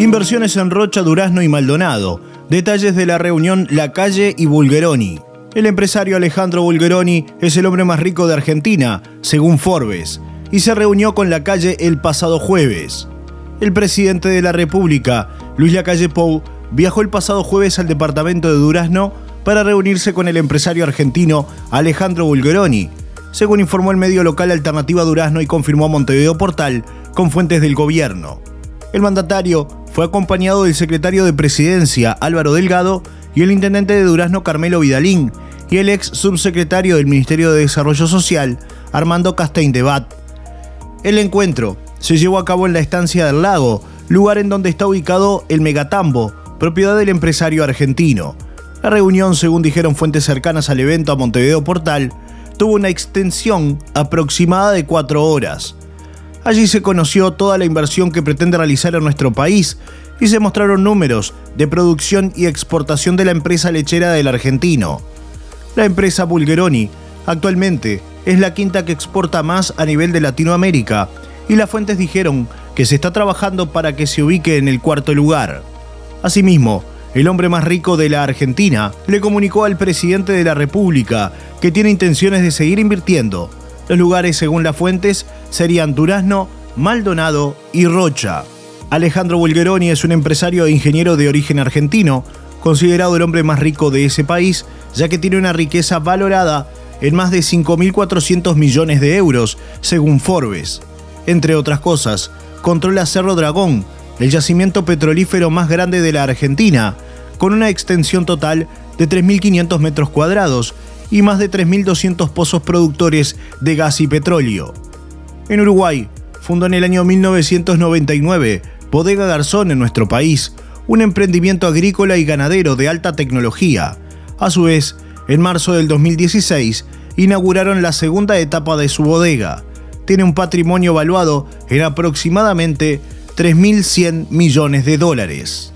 Inversiones en Rocha, Durazno y Maldonado. Detalles de la reunión La Calle y Bulgeroni. El empresario Alejandro Bulgeroni es el hombre más rico de Argentina, según Forbes, y se reunió con La Calle el pasado jueves. El presidente de la República, Luis Lacalle Pou, viajó el pasado jueves al departamento de Durazno para reunirse con el empresario argentino Alejandro Bulgeroni, según informó el medio local Alternativa Durazno y confirmó Montevideo Portal con fuentes del gobierno. El mandatario fue acompañado del secretario de Presidencia Álvaro Delgado y el intendente de Durazno Carmelo Vidalín y el ex subsecretario del Ministerio de Desarrollo Social Armando Castein de Bat. El encuentro se llevó a cabo en la estancia del lago, lugar en donde está ubicado el Megatambo, propiedad del empresario argentino. La reunión, según dijeron fuentes cercanas al evento a Montevideo Portal, tuvo una extensión aproximada de cuatro horas. Allí se conoció toda la inversión que pretende realizar en nuestro país y se mostraron números de producción y exportación de la empresa lechera del argentino. La empresa Bulgeroni actualmente es la quinta que exporta más a nivel de Latinoamérica y las fuentes dijeron que se está trabajando para que se ubique en el cuarto lugar. Asimismo, el hombre más rico de la Argentina le comunicó al presidente de la República que tiene intenciones de seguir invirtiendo los lugares, según las fuentes, serían Durazno, Maldonado y Rocha. Alejandro Bulgeroni es un empresario e ingeniero de origen argentino, considerado el hombre más rico de ese país, ya que tiene una riqueza valorada en más de 5.400 millones de euros, según Forbes. Entre otras cosas, controla Cerro Dragón, el yacimiento petrolífero más grande de la Argentina, con una extensión total de 3.500 metros cuadrados y más de 3.200 pozos productores de gas y petróleo. En Uruguay, fundó en el año 1999 Bodega Garzón en nuestro país, un emprendimiento agrícola y ganadero de alta tecnología. A su vez, en marzo del 2016, inauguraron la segunda etapa de su bodega. Tiene un patrimonio valuado en aproximadamente 3.100 millones de dólares.